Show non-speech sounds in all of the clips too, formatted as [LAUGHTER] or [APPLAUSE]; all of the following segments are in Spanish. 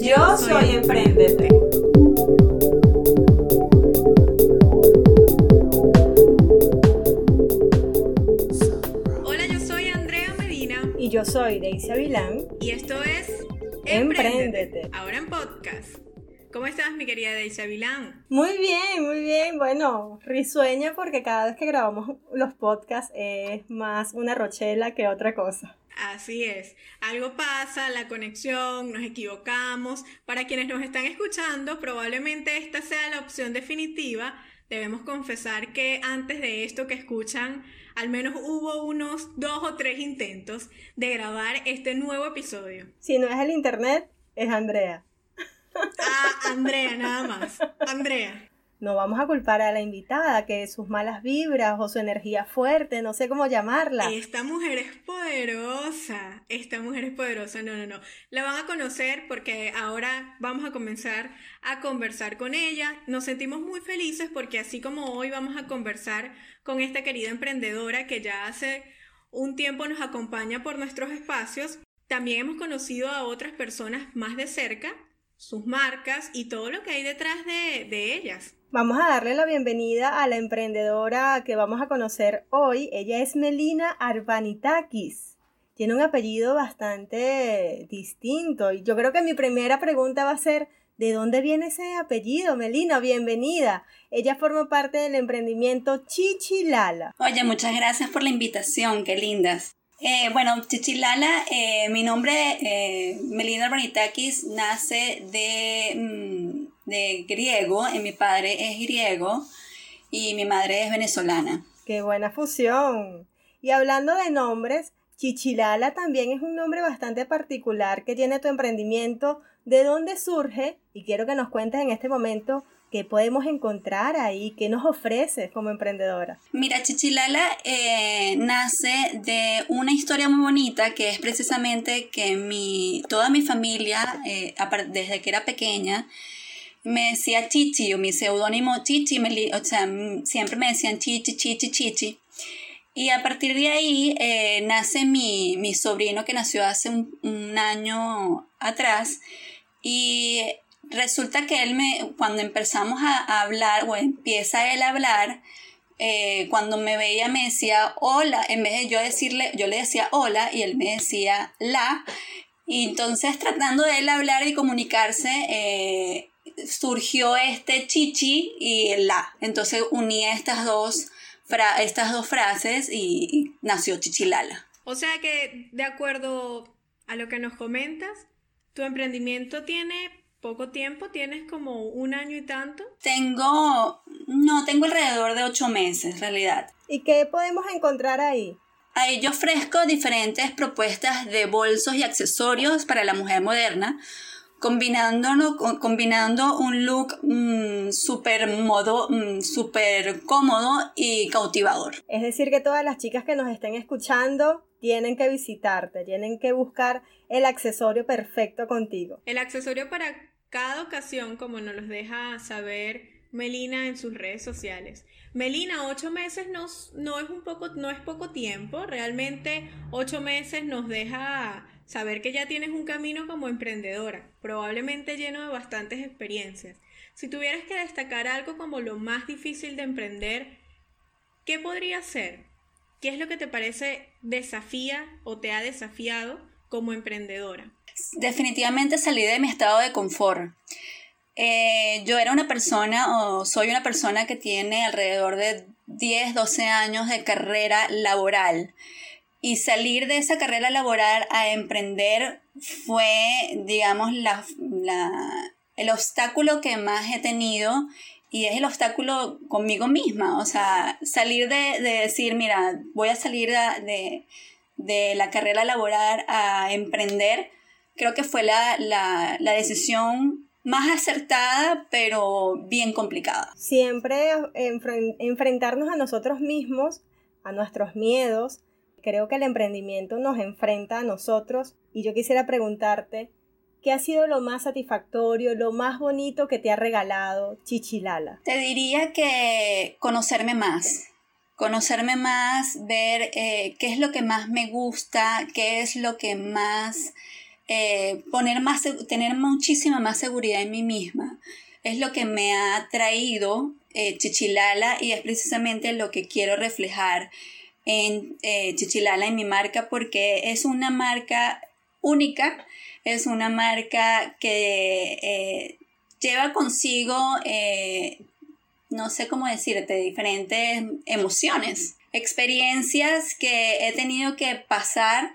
Yo soy Emprendete. Hola, yo soy Andrea Medina. Y yo soy Daisy Avilán. Y esto es Empréndete. Ahora en podcast. ¿Cómo estás, mi querida Daisy Avilán? Muy bien, muy bien. Bueno, risueña porque cada vez que grabamos los podcasts es más una rochela que otra cosa. Así es. Algo pasa, la conexión, nos equivocamos. Para quienes nos están escuchando, probablemente esta sea la opción definitiva. Debemos confesar que antes de esto que escuchan, al menos hubo unos dos o tres intentos de grabar este nuevo episodio. Si no es el internet, es Andrea. Ah, Andrea, nada más. Andrea. No vamos a culpar a la invitada que sus malas vibras o su energía fuerte, no sé cómo llamarla. Esta mujer es poderosa. Esta mujer es poderosa. No, no, no. La van a conocer porque ahora vamos a comenzar a conversar con ella. Nos sentimos muy felices porque así como hoy vamos a conversar con esta querida emprendedora que ya hace un tiempo nos acompaña por nuestros espacios, también hemos conocido a otras personas más de cerca, sus marcas y todo lo que hay detrás de, de ellas. Vamos a darle la bienvenida a la emprendedora que vamos a conocer hoy. Ella es Melina Arbanitakis. Tiene un apellido bastante distinto y yo creo que mi primera pregunta va a ser, ¿de dónde viene ese apellido? Melina, bienvenida. Ella forma parte del emprendimiento Chichilala. Oye, muchas gracias por la invitación, qué lindas. Eh, bueno, Chichilala, eh, mi nombre, eh, Melina Arbanitakis, nace de... Mm, de griego, y mi padre es griego y mi madre es venezolana. Qué buena fusión. Y hablando de nombres, Chichilala también es un nombre bastante particular que tiene tu emprendimiento. ¿De dónde surge? Y quiero que nos cuentes en este momento qué podemos encontrar ahí, qué nos ofreces como emprendedora. Mira, Chichilala eh, nace de una historia muy bonita que es precisamente que mi, toda mi familia, eh, desde que era pequeña, me decía Chichi, o mi seudónimo Chichi, me, o sea, siempre me decían Chichi, Chichi, Chichi. Y a partir de ahí eh, nace mi, mi, sobrino que nació hace un, un, año atrás. Y resulta que él me, cuando empezamos a, hablar, o empieza él a hablar, eh, cuando me veía me decía hola, en vez de yo decirle, yo le decía hola y él me decía la. Y entonces tratando de él hablar y comunicarse, eh, surgió este chichi y la. Entonces uní estas dos, estas dos frases y, nació chichilala. O sea que, de acuerdo a lo que nos comentas, tu emprendimiento tiene poco tiempo, tienes como un año y tanto. Tengo, no, tengo alrededor de ocho meses en realidad. ¿Y qué podemos encontrar ahí? Ahí yo ofrezco diferentes propuestas de bolsos y accesorios para la mujer moderna combinando, combinando un look mm, súper modo, mm, súper cómodo y cautivador. Es decir, que todas las chicas que nos estén escuchando tienen que visitarte, tienen que buscar el accesorio perfecto contigo. El accesorio para cada ocasión, como nos los deja saber Melina en sus redes sociales. Melina, ocho meses no, no, es un poco, no es poco tiempo, realmente ocho meses nos deja saber que ya tienes un camino como emprendedora, probablemente lleno de bastantes experiencias. Si tuvieras que destacar algo como lo más difícil de emprender, ¿qué podría ser? ¿Qué es lo que te parece desafía o te ha desafiado como emprendedora? Definitivamente salí de mi estado de confort. Eh, yo era una persona o soy una persona que tiene alrededor de 10, 12 años de carrera laboral y salir de esa carrera laboral a emprender fue, digamos, la, el obstáculo que más he tenido y es el obstáculo conmigo misma. O sea, salir de, decir, mira, voy a salir de, de, la carrera laboral a emprender, creo que fue la, la, la decisión más acertada, pero bien complicada. Siempre enfrentarnos a nosotros mismos, a nuestros miedos. Creo que el emprendimiento nos enfrenta a nosotros y yo quisiera preguntarte, ¿qué ha sido lo más satisfactorio, lo más bonito que te ha regalado Chichilala? Te diría que conocerme más conocerme más, ver eh, qué es lo que más me gusta, qué es lo que más, eh, poner más, tener muchísima más seguridad en mí misma. Es lo que me ha traído eh, Chichilala y es precisamente lo que quiero reflejar en Chichilala, en mi marca, porque es una marca única, es una marca que lleva consigo no sé cómo decirte, diferentes emociones, experiencias que he tenido que pasar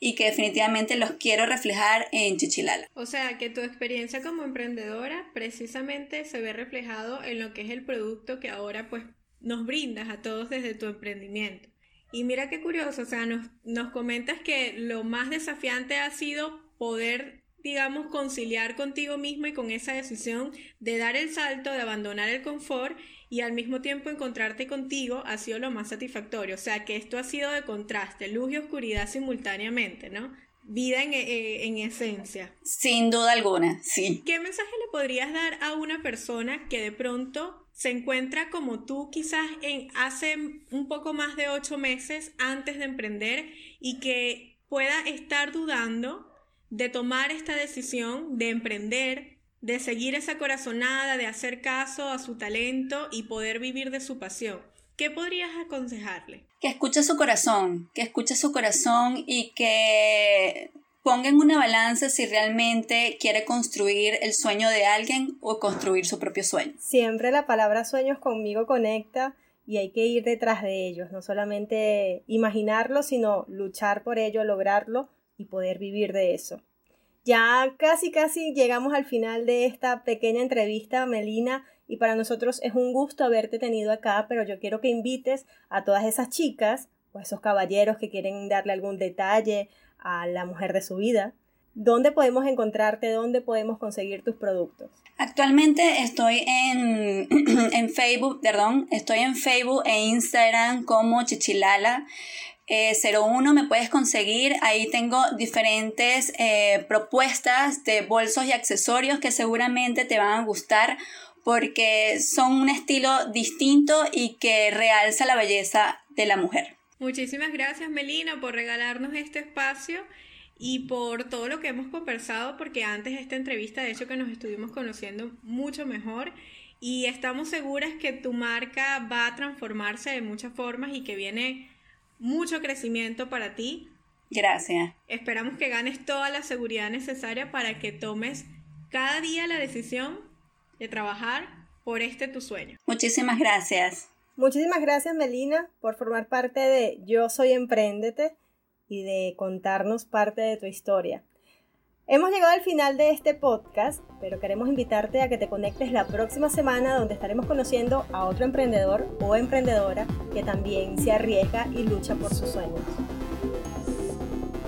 y que definitivamente los quiero reflejar en Chichilala. O sea, que tu experiencia como emprendedora precisamente se ve reflejado en lo que es el producto que ahora pues nos brindas a todos desde tu emprendimiento. Y mira qué curioso, o sea, nos, nos comentas que lo más desafiante ha sido poder digamos, conciliar contigo mismo y con esa decisión de dar el salto, de abandonar el confort y al mismo tiempo encontrarte contigo ha sido lo más satisfactorio. O sea, que esto ha sido de contraste, luz y oscuridad simultáneamente, ¿no? Vida en, eh, en esencia. Sin duda alguna, sí. ¿Qué mensaje le podrías dar a una persona que de pronto se encuentra como tú quizás en hace un poco más de ocho meses antes de emprender y que pueda estar dudando de tomar esta decisión de emprender, de seguir esa corazonada, de hacer caso a su talento y poder vivir de su pasión. ¿Qué podrías aconsejarle? Que escuche su corazón, que escuche su corazón y que ponga en una balanza si realmente quiere construir el sueño de alguien o construir su propio sueño. Siempre la palabra sueños conmigo conecta y hay que ir detrás de ellos, no solamente imaginarlo, sino luchar por ello, lograrlo y poder vivir de eso. Ya casi casi llegamos al final de esta pequeña entrevista, Melina, y para nosotros es un gusto haberte tenido acá, pero yo quiero que invites a todas esas chicas o esos caballeros que quieren darle algún detalle a la mujer de su vida. ¿Dónde podemos encontrarte? ¿Dónde podemos conseguir tus productos? Actualmente estoy en, [CLEARS THROAT] en Facebook, perdón, estoy en Facebook e Instagram como Chichilala. 01 eh, me puedes conseguir. Ahí tengo diferentes eh, propuestas de bolsos y accesorios que seguramente te van a gustar porque son un estilo distinto y que realza la belleza de la mujer. Muchísimas gracias Melina por regalarnos este espacio y por todo lo que hemos conversado porque antes de esta entrevista de hecho que nos estuvimos conociendo mucho mejor y estamos seguras que tu marca va a transformarse de muchas formas y que viene mucho crecimiento para ti. Gracias. Esperamos que ganes toda la seguridad necesaria para que tomes cada día la decisión de trabajar por este tu sueño. Muchísimas gracias. Muchísimas gracias Melina por formar parte de Yo Soy Emprendete y de contarnos parte de tu historia. Hemos llegado al final de este podcast, pero queremos invitarte a que te conectes la próxima semana donde estaremos conociendo a otro emprendedor o emprendedora que también se arriesga y lucha por sus sueños.